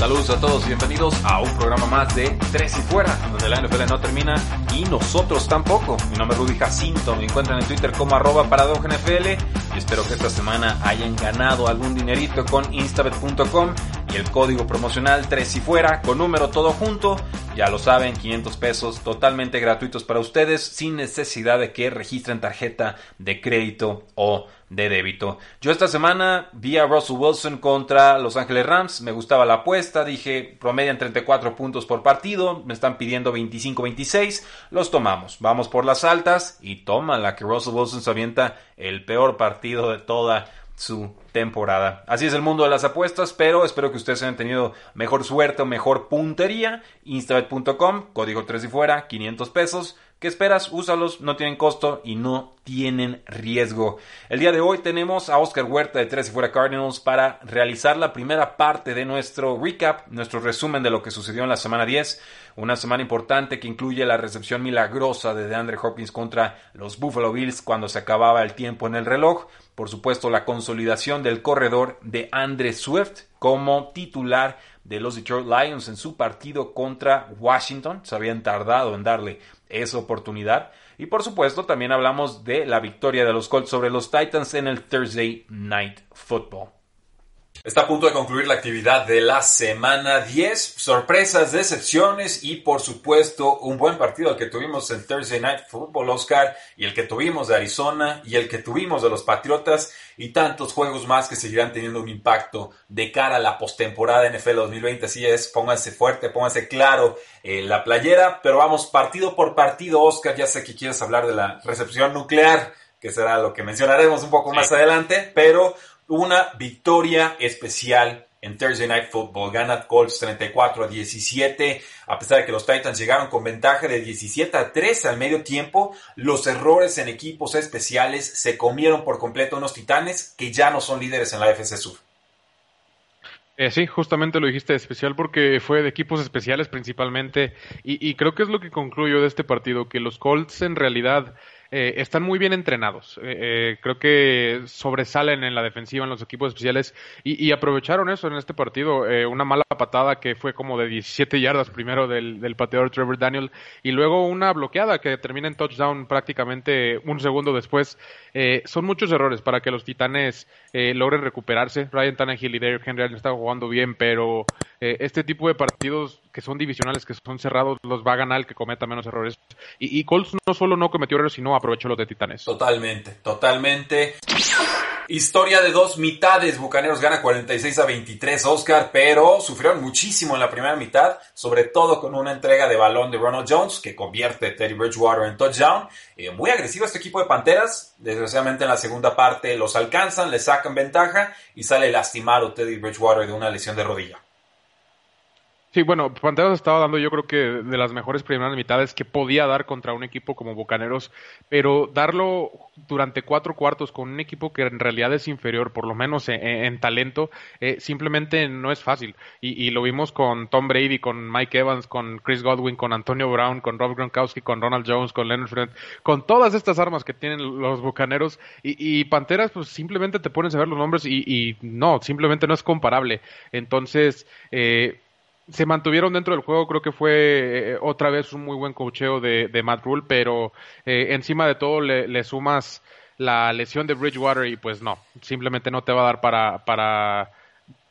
Saludos a todos y bienvenidos a un programa más de Tres y Fuera, donde la NFL no termina y nosotros tampoco. Mi nombre es Rudy Jacinto, me encuentran en Twitter como arroba NFL y espero que esta semana hayan ganado algún dinerito con instabet.com y el código promocional Tres y Fuera con número todo junto. Ya lo saben, 500 pesos totalmente gratuitos para ustedes sin necesidad de que registren tarjeta de crédito o de débito. Yo esta semana vi a Russell Wilson contra Los Ángeles Rams, me gustaba la apuesta, dije promedian 34 puntos por partido, me están pidiendo 25-26, los tomamos, vamos por las altas y toma la que Russell Wilson se avienta el peor partido de toda su temporada. Así es el mundo de las apuestas, pero espero que ustedes hayan tenido mejor suerte o mejor puntería. Instabet.com, código 3 y fuera, 500 pesos. ¿Qué esperas? Úsalos, no tienen costo y no tienen riesgo. El día de hoy tenemos a Oscar Huerta de Tres y Fuera Cardinals para realizar la primera parte de nuestro recap, nuestro resumen de lo que sucedió en la semana 10. Una semana importante que incluye la recepción milagrosa de DeAndre Hopkins contra los Buffalo Bills cuando se acababa el tiempo en el reloj. Por supuesto, la consolidación del corredor de Andre Swift como titular de los Detroit Lions en su partido contra Washington. Se habían tardado en darle esa oportunidad. Y por supuesto también hablamos de la victoria de los Colts sobre los Titans en el Thursday Night Football. Está a punto de concluir la actividad de la semana 10. Sorpresas, decepciones y por supuesto un buen partido el que tuvimos en Thursday Night Football Oscar y el que tuvimos de Arizona y el que tuvimos de los Patriotas y tantos juegos más que seguirán teniendo un impacto de cara a la postemporada NFL 2020. Así es, pónganse fuerte, pónganse claro eh, la playera, pero vamos partido por partido Oscar. Ya sé que quieres hablar de la recepción nuclear que será lo que mencionaremos un poco más adelante, pero una victoria especial en Thursday Night Football. Gana Colts 34 a 17. A pesar de que los Titans llegaron con ventaja de 17 a 3 al medio tiempo, los errores en equipos especiales se comieron por completo unos titanes que ya no son líderes en la FC Sur. Eh, sí, justamente lo dijiste especial porque fue de equipos especiales principalmente y, y creo que es lo que concluyo de este partido, que los Colts en realidad eh, están muy bien entrenados. Eh, eh, creo que sobresalen en la defensiva en los equipos especiales y, aprovecharon eso en este partido. una mala patada que fue como de 17 yardas primero del, del, pateador Trevor Daniel y luego una bloqueada que termina en touchdown prácticamente un segundo después. son muchos errores para que los Titanes logren recuperarse. Ryan Tannehill y Derrick Henry han estado jugando bien, pero este tipo de partidos que son divisionales, que son cerrados, los va a ganar el que cometa menos errores. Y, y Colts no solo no cometió errores, sino aprovechó los de Titanes. Totalmente, totalmente. Historia de dos mitades. Bucaneros gana 46 a 23, Oscar, pero sufrieron muchísimo en la primera mitad, sobre todo con una entrega de balón de Ronald Jones, que convierte Teddy Bridgewater en touchdown. Eh, muy agresivo este equipo de Panteras. Desgraciadamente en la segunda parte los alcanzan, le sacan ventaja y sale lastimado Teddy Bridgewater de una lesión de rodilla. Sí, bueno, Panteras estaba dando yo creo que de las mejores primeras mitades que podía dar contra un equipo como Bucaneros, pero darlo durante cuatro cuartos con un equipo que en realidad es inferior, por lo menos en, talento, eh, simplemente no es fácil. Y, lo vimos con Tom Brady, con Mike Evans, con Chris Godwin, con Antonio Brown, con Rob Gronkowski, con Ronald Jones, con Leonard Fred, con todas estas armas que tienen los Bucaneros. Y, Panteras, pues simplemente te pones a ver los nombres y, y no, simplemente no es comparable. Entonces, eh, se mantuvieron dentro del juego, creo que fue eh, otra vez un muy buen cocheo de, Matt Rule, pero eh, encima de todo le, sumas la lesión de Bridgewater y pues no, simplemente no te va a dar para, para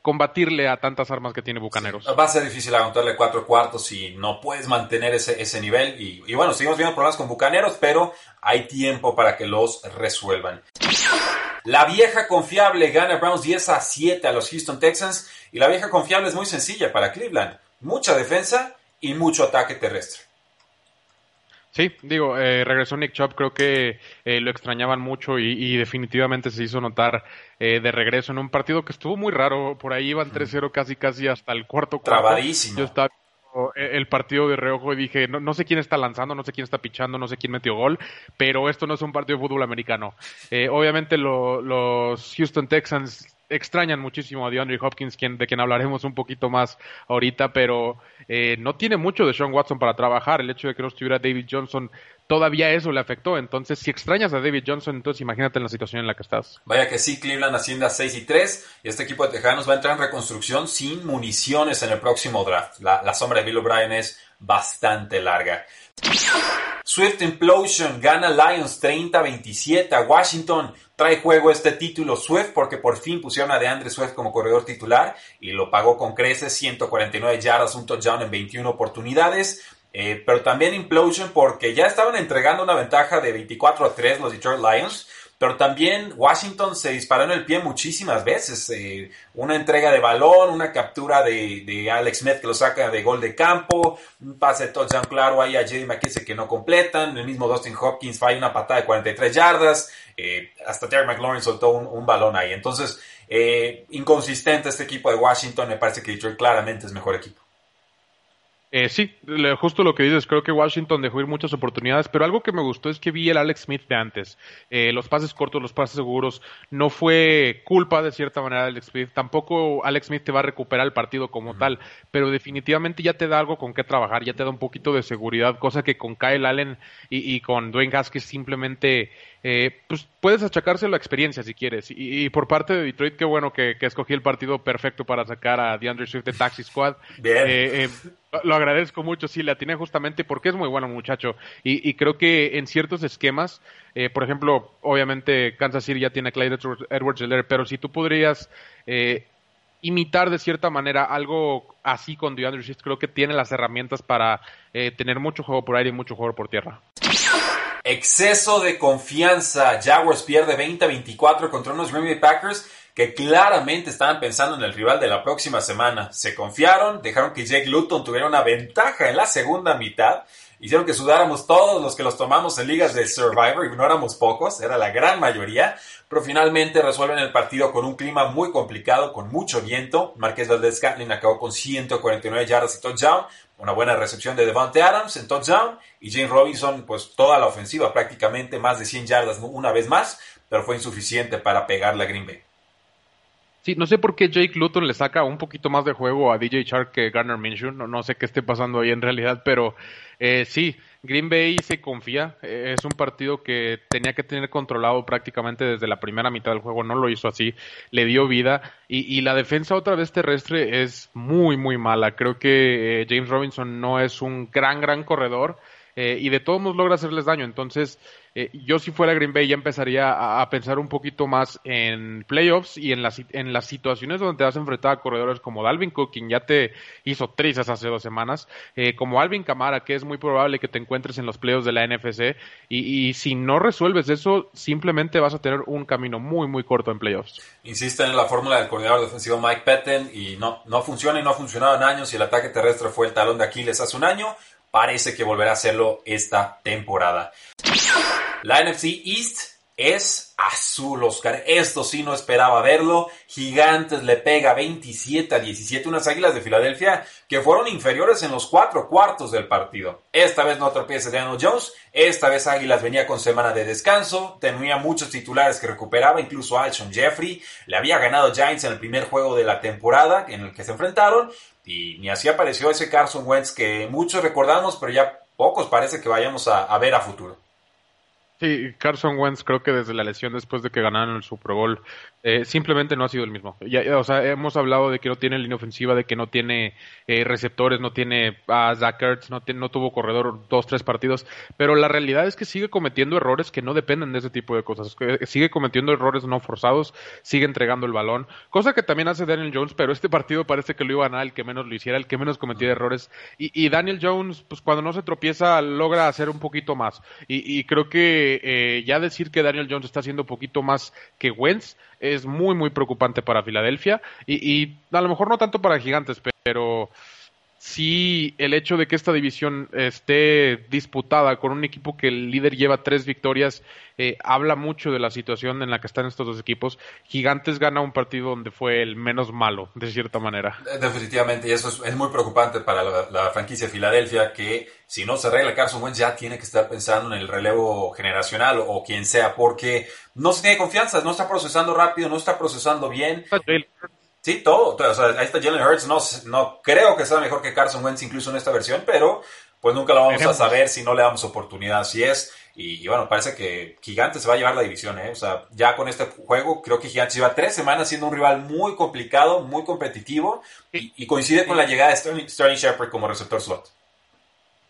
combatirle a tantas armas que tiene Bucaneros. va a ser difícil aguantarle cuatro cuartos y no puedes mantener ese, ese nivel. Y, y bueno, seguimos viendo problemas con Bucaneros, pero hay tiempo para que los resuelvan. La vieja confiable gana Browns 10 a 7 a los Houston Texans y la vieja confiable es muy sencilla para Cleveland. Mucha defensa y mucho ataque terrestre. Sí, digo, eh, regresó Nick Chubb, creo que eh, lo extrañaban mucho y, definitivamente se hizo notar eh, de regreso en un partido que estuvo muy raro, por ahí iban 3-0 casi casi hasta el cuarto cuarto. Trabadísimo. Yo estaba el partido de reojo y dije, no, no, sé quién está lanzando, no sé quién está pichando, no sé quién metió gol, pero esto no es un partido de fútbol americano. obviamente los Houston Texans extrañan muchísimo a DeAndre Hopkins, quien, de quien hablaremos un poquito más ahorita, pero eh, no tiene mucho de Sean Watson para trabajar. El hecho de que no estuviera David Johnson, todavía eso le afectó. Entonces, si extrañas a David Johnson, entonces imagínate en la situación en la que estás. Vaya que sí, Cleveland asciende a 6 y 3, y este equipo de Tejanos va a entrar en reconstrucción sin municiones en el próximo draft. La, la sombra de Bill O'Brien es bastante larga. Swift Implosion gana Lions 30-27 a Washington. Trae juego este título Swift porque por fin pusieron a DeAndre Swift como corredor titular y lo pagó con creces 149 yardas, un touchdown en 21 oportunidades. Eh, pero también Implosion porque ya estaban entregando una ventaja de 24 a 3 los Detroit Lions pero también Washington se disparó en el pie muchísimas veces. Eh, una entrega de balón, una captura de, Alex Smith que lo saca de gol de campo, un pase de touchdown claro ahí a J.D. McKissick que no completan, el mismo Dustin Hopkins falla una patada de 43 yardas, eh, hasta Terry McLaurin soltó un, balón ahí. Entonces, eh, inconsistente este equipo de Washington, me parece que Detroit claramente es mejor equipo. Eh, sí, justo lo que dices, creo que Washington dejó ir muchas oportunidades, pero algo que me gustó es que vi el Alex Smith de antes. Eh, los pases cortos, los pases seguros, no fue culpa de cierta manera de Alex Smith, tampoco Alex Smith te va a recuperar el partido como tal, pero definitivamente ya te da algo con qué trabajar, ya te da un poquito de seguridad, cosa que con Kyle Allen y, y con Dwayne Haskins simplemente eh, pues puedes achacárselo a experiencia si quieres. Y, por parte de Detroit, qué bueno que, escogí el partido perfecto para sacar a DeAndre Swift de Taxi Squad. Eh, eh, lo agradezco mucho, sí, le atiné justamente porque es muy bueno muchacho. Y, creo que en ciertos esquemas, por ejemplo, obviamente Kansas City ya tiene a Clyde Edwards pero si tú podrías imitar de cierta manera algo así con DeAndre Swift, creo que tiene las herramientas para tener mucho juego por aire y mucho juego por tierra. Exceso de confianza. Jaguars pierde 20-24 contra unos Green Bay Packers que claramente estaban pensando en el rival de la próxima semana. Se confiaron, dejaron que Jake Luton tuviera una ventaja en la segunda mitad. Hicieron que sudáramos todos los que los tomamos en ligas de Survivor, y no éramos pocos, era la gran mayoría, pero finalmente resuelven el partido con un clima muy complicado, con mucho viento. Marqués Valdez Catlin acabó con 149 yardas y touchdown, una buena recepción de Devante Adams en touchdown y James Robinson, pues toda la ofensiva prácticamente, más de 100 yardas una vez más, pero fue insuficiente para pegarle a Green Bay. Sí, no sé por qué Jake Luton le saca un poquito más de juego a DJ Shark que Garner Minshew, no, no sé qué esté pasando ahí en realidad, pero eh, sí, Green Bay se confía, eh, es un partido que tenía que tener controlado prácticamente desde la primera mitad del juego, no lo hizo así, le dio vida y, la defensa otra vez terrestre es muy, muy mala, creo que eh, James Robinson no es un gran, gran corredor, eh, y de todos modos logra hacerles daño. Entonces, eh, yo si fuera Green Bay ya empezaría a, pensar un poquito más en playoffs y en las, en las situaciones donde te vas a enfrentar a corredores como Dalvin Cook, quien ya te hizo trizas hace dos semanas, eh, como Alvin Camara, que es muy probable que te encuentres en los playoffs de la NFC, y, si no resuelves eso, simplemente vas a tener un camino muy, muy corto en playoffs. Insisten en la fórmula del coordinador defensivo Mike Petten y no, no funciona y no ha funcionado en años y el ataque terrestre fue el talón de Aquiles hace un año parece que volverá a hacerlo esta temporada. La NFC East es azul, Oscar. Esto sí no esperaba verlo. Gigantes le pega 27 a 17 unas águilas de Filadelfia que fueron inferiores en los cuatro cuartos del partido. Esta vez no tropieza Daniel Jones. Esta vez Águilas venía con semana de descanso. Tenía muchos titulares que recuperaba, incluso Alshon Jeffrey. Le había ganado Giants en el primer juego de la temporada en el que se enfrentaron. Y ni así apareció ese Carson Wentz que muchos recordamos, pero ya pocos parece que vayamos a, ver a futuro. Sí, Carson Wentz creo que desde la lesión después de que ganaron el Super Bowl eh, simplemente no ha sido el mismo. Ya, o sea, hemos hablado de que no tiene línea ofensiva, de que no tiene eh, receptores, no tiene a Zach Ertz, no, tuvo corredor dos, tres partidos, pero la realidad es que sigue cometiendo errores que no dependen de ese tipo de cosas. Sigue cometiendo errores no forzados, sigue entregando el balón, cosa que también hace Daniel Jones, pero este partido parece que lo iba a ganar el que menos lo hiciera, el que menos cometiera errores. Y, Daniel Jones, pues cuando no se tropieza, logra hacer un poquito más. Y, creo que eh, ya decir que Daniel Jones está haciendo poquito más que Wentz, es muy, muy preocupante para Filadelfia y, y a lo mejor no tanto para Gigantes, pero sí el hecho de que esta división esté disputada con un equipo que el líder lleva tres victorias eh, habla mucho de la situación en la que están estos dos equipos. Gigantes gana un partido donde fue el menos malo, de cierta manera. Definitivamente, y eso es, muy preocupante para la, franquicia de Filadelfia, que si no se arregla Carson Wentz ya tiene que estar pensando en el relevo generacional o, quien sea, porque no se tiene confianza, no está procesando rápido, no está procesando bien. Sí, todo. O sea, ahí está Jalen Hurts. No, no creo que sea mejor que Carson Wentz incluso en esta versión, pero pues nunca lo vamos a saber si no le damos oportunidad. Si es, y, bueno, parece que Gigantes se va a llevar la división, ¿eh? O sea, ya con este juego, creo que Gigantes lleva tres semanas siendo un rival muy complicado, muy competitivo, y, coincide con la llegada de Sterling, Shepard como receptor slot.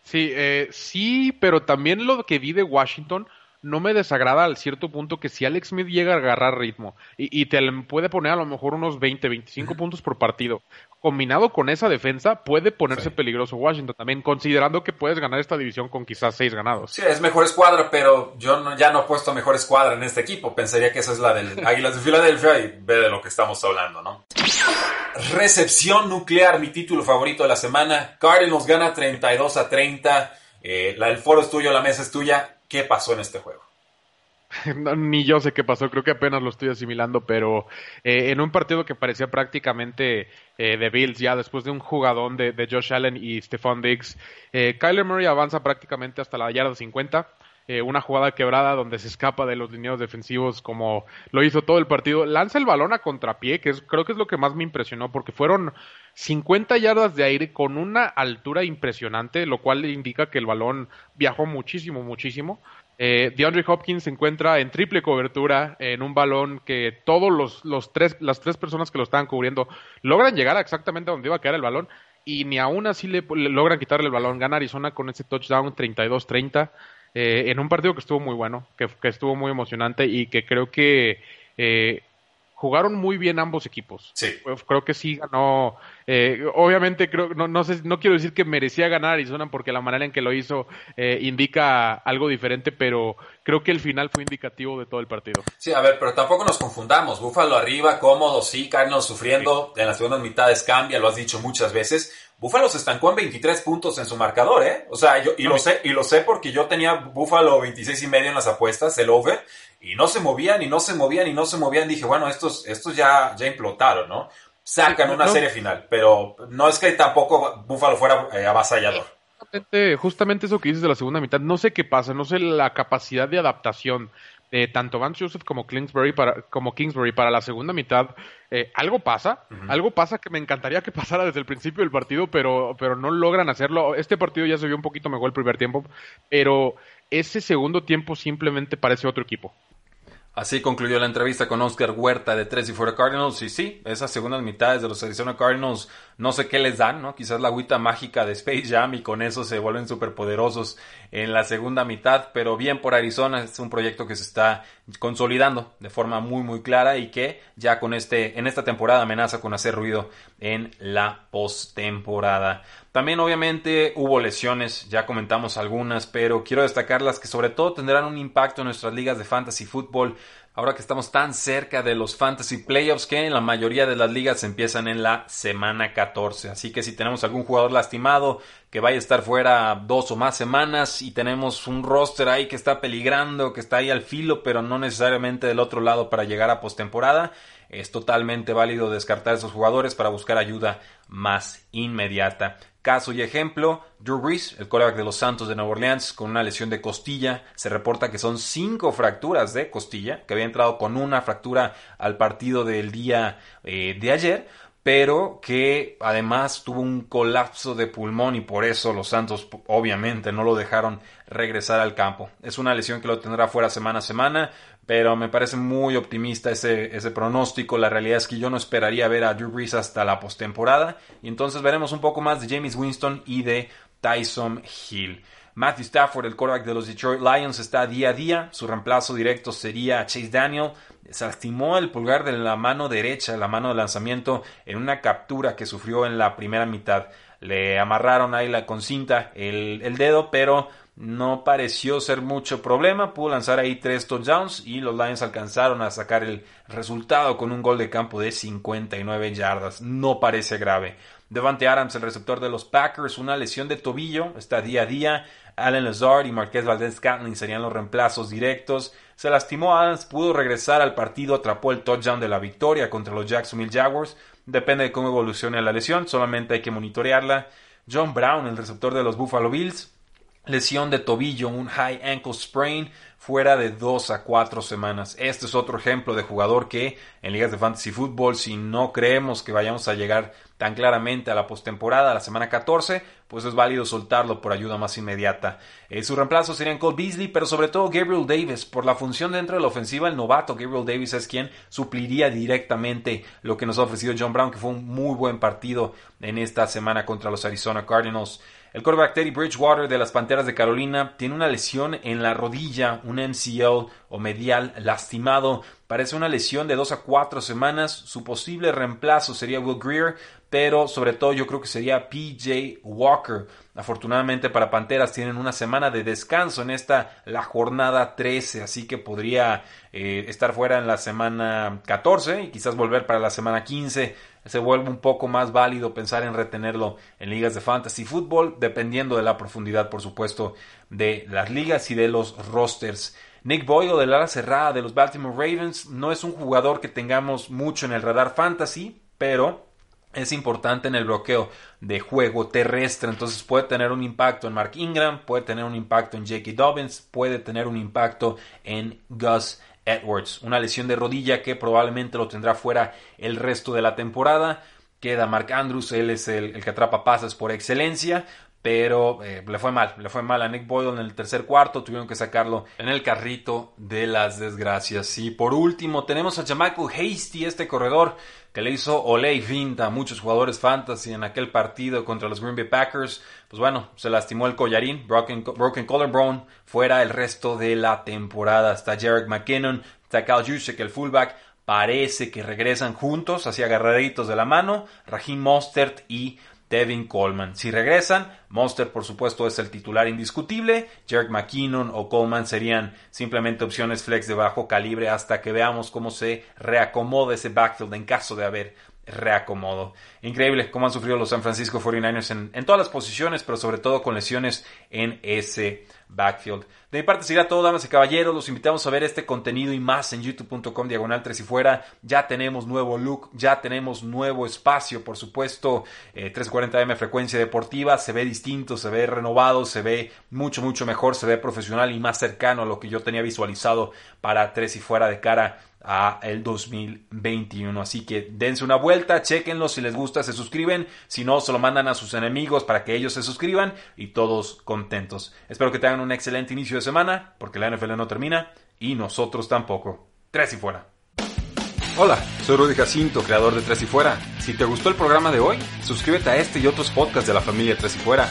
Sí, eh, sí, pero también lo que vi de Washington no me desagrada al cierto punto que si Alex Smith llega a agarrar ritmo y, te puede poner a lo mejor unos 20, 25 puntos por partido, combinado con esa defensa, puede ponerse peligroso Washington también, considerando que puedes ganar esta división con quizás seis ganados. Sí, es mejor escuadra, pero yo ya no he puesto mejor escuadra en este equipo. Pensaría que esa es la del Águilas de Filadelfia y ve de lo que estamos hablando, ¿no? Recepción nuclear, mi título favorito de la semana. Cardinals gana 32 a 30. Eh, la, el foro es tuyo, la mesa es tuya qué pasó en este juego. ni yo sé qué pasó, creo que apenas lo estoy asimilando, pero eh, en un partido que parecía prácticamente eh, de Bills, ya después de un jugadón de, Josh Allen y Stephon Diggs, eh, Kyler Murray avanza prácticamente hasta la yarda 50, una jugada quebrada donde se escapa de los lineos defensivos como lo hizo todo el partido, lanza el balón a contrapié, que creo que es lo que más me impresionó, porque fueron 50 yardas de aire con una altura impresionante, lo cual indica que el balón viajó muchísimo, muchísimo. Eh, DeAndre Hopkins se encuentra en triple cobertura en un balón que todos los, los tres, las tres personas que lo estaban cubriendo logran llegar a exactamente donde iba a quedar el balón y ni aún así le, logran quitarle el balón. Gana Arizona con ese touchdown 32-30 eh, en un partido que estuvo muy bueno, que, que, estuvo muy emocionante y que creo que eh, jugaron muy bien ambos equipos. Sí. Creo que sí ganó. Eh, obviamente, creo, no, no, sé, no quiero decir que merecía ganar Arizona porque la manera en que lo hizo eh, indica algo diferente, pero creo que el final fue indicativo de todo el partido. Sí, a ver, pero tampoco nos confundamos. Búfalo arriba, cómodo, sí, Cardinals sufriendo. En las segundas mitades cambia, lo has dicho muchas veces. Búfalo se estancó en 23 puntos en su marcador, ¿eh? O sea, yo, y lo sé, y lo sé porque yo tenía Búfalo 26 y medio en las apuestas, el over y no se movían y no se movían y no se movían. Dije, bueno, estos, estos ya, ya implotaron, ¿no? Sacan una serie final, pero no es que tampoco Buffalo fuera eh, avasallador. Justamente, justamente eso que dices de la segunda mitad, no sé qué pasa, no sé la capacidad de adaptación de tanto Vance Joseph como Kingsbury para, como Kingsbury para la segunda mitad, eh, algo pasa, algo pasa que me encantaría que pasara desde el principio del partido, pero, pero no logran hacerlo. Este partido ya se vio un poquito mejor el primer tiempo, pero ese segundo tiempo simplemente parece otro equipo. Así concluyó la entrevista con Oscar Huerta de Tres y Fuera Cardinals. Y sí, esas segundas mitades de los Arizona Cardinals, no sé qué les dan, ¿no? Quizás la agüita mágica de Space Jam y con eso se vuelven poderosos en la segunda mitad. Pero bien por Arizona, es un proyecto que se está consolidando de forma muy, muy clara y que ya con este, en esta temporada amenaza con hacer ruido en la postemporada. También obviamente hubo lesiones, ya comentamos algunas, pero quiero destacar las que sobre todo tendrán un impacto en nuestras ligas de fantasy fútbol. Ahora que estamos tan cerca de los fantasy playoffs que en la mayoría de las ligas empiezan en la semana 14. Así que si tenemos algún jugador lastimado que vaya a estar fuera dos o más semanas y tenemos un roster ahí que está peligrando, que está ahí al filo, pero no necesariamente del otro lado para llegar a postemporada, es totalmente válido descartar esos jugadores para buscar ayuda más inmediata. Caso y ejemplo, Drew Brees, el quarterback de los Santos de Nueva Orleans, con una lesión de costilla. Se reporta que son cinco fracturas de costilla, que había entrado con una fractura al partido del día eh, de ayer, pero que además tuvo un colapso de pulmón y por eso los Santos obviamente no lo dejaron regresar al campo. Es una lesión que lo tendrá fuera semana a semana pero me parece muy optimista ese, ese pronóstico. La realidad es que yo no esperaría ver a Drew Brees hasta la postemporada. Y entonces veremos un poco más de James Winston y de Tyson Hill. Matthew Stafford, el quarterback de los Detroit Lions, está día a día. Su reemplazo directo sería Chase Daniel. Se lastimó el pulgar de la mano derecha, la mano de lanzamiento, en una captura que sufrió en la primera mitad. Le amarraron ahí la con cinta el, el dedo, pero no pareció ser mucho problema, pudo lanzar ahí tres touchdowns y los Lions alcanzaron a sacar el resultado con un gol de campo de 59 yardas, no parece grave. Devante Adams, el receptor de los Packers, una lesión de tobillo, está día a día. Allen Lazard y Marquez Valdez Scantling serían los reemplazos directos. Se lastimó Adams, pudo regresar al partido, atrapó el touchdown de la victoria contra los Jacksonville Jaguars. Depende de cómo evolucione la lesión, solamente hay que monitorearla. John Brown, el receptor de los Buffalo Bills, lesión de tobillo, un high ankle sprain, fuera de dos a cuatro semanas. Este es otro ejemplo de jugador que en ligas de fantasy fútbol, si no creemos que vayamos a llegar tan claramente a la postemporada, a la semana 14, pues es válido soltarlo por ayuda más inmediata. Eh, su reemplazo sería Cole Beasley, pero sobre todo Gabriel Davis. Por la función dentro de la ofensiva, el novato Gabriel Davis es quien supliría directamente lo que nos ha ofrecido John Brown, que fue un muy buen partido en esta semana contra los Arizona Cardinals. El quarterback Teddy Bridgewater de las Panteras de Carolina tiene una lesión en la rodilla, un MCL o medial lastimado. Parece una lesión de dos a cuatro semanas. Su posible reemplazo sería Will Greer, pero sobre todo yo creo que sería PJ Walker. Afortunadamente para Panteras tienen una semana de descanso en esta, la jornada 13, así que podría eh, estar fuera en la semana 14 y quizás volver para la semana 15 se vuelve un poco más válido pensar en retenerlo en ligas de fantasy fútbol, dependiendo de la profundidad, por supuesto, de las ligas y de los rosters. Nick Boyle del ala cerrada de los Baltimore Ravens no es un jugador que tengamos mucho en el radar fantasy, pero es importante en el bloqueo de juego terrestre, entonces puede tener un impacto en Mark Ingram, puede tener un impacto en J.K. Dobbins, puede tener un impacto en Gus Edwards. Una lesión de rodilla que probablemente lo tendrá fuera el resto de la temporada. Queda Mark Andrews, él es el, que atrapa pases por excelencia, pero eh, le fue mal, le fue mal a Nick Boyle en el tercer cuarto, tuvieron que sacarlo en el carrito de las desgracias. Y por último tenemos a Jamichael Hasty, este corredor que le hizo Olay Finta a muchos jugadores fantasy en aquel partido contra los Green Bay Packers. Pues bueno, se lastimó el collarín, broken, broken collarbone, fuera el resto de la temporada. Está Jarek McKinnon, está Cal Juszczyk, el fullback. Parece que regresan juntos, así agarraditos de la mano, Raheem Mostert y Devin Coleman. Si regresan, Monster por supuesto es el titular indiscutible, Jerk McKinnon o Coleman serían simplemente opciones flex de bajo calibre hasta que veamos cómo se reacomoda ese backfield en caso de haber reacomodo. Increíble cómo han sufrido los San Francisco 49ers en, todas las posiciones, pero sobre todo con lesiones en ese backfield. De mi parte será todo, damas y caballeros. Los invitamos a ver este contenido y más en youtube.com diagonal 3 y fuera. Ya tenemos nuevo look, ya tenemos nuevo espacio, por supuesto. 340M eh, frecuencia deportiva. Se ve distinto, se ve renovado, se ve mucho, mucho mejor, se ve profesional y más cercano a lo que yo tenía visualizado para 3 y fuera de cara a el 2021. Así que dense una vuelta, chequenlo, si les gusta se suscriben, si no se lo mandan a sus enemigos para que ellos se suscriban y todos contentos. Espero que tengan un excelente inicio de semana, porque la NFL no termina y nosotros tampoco. Tres y fuera. Hola, soy Rudy Jacinto, creador de Tres y Fuera. Si te gustó el programa de hoy, suscríbete a este y otros podcasts de la familia Tres y Fuera.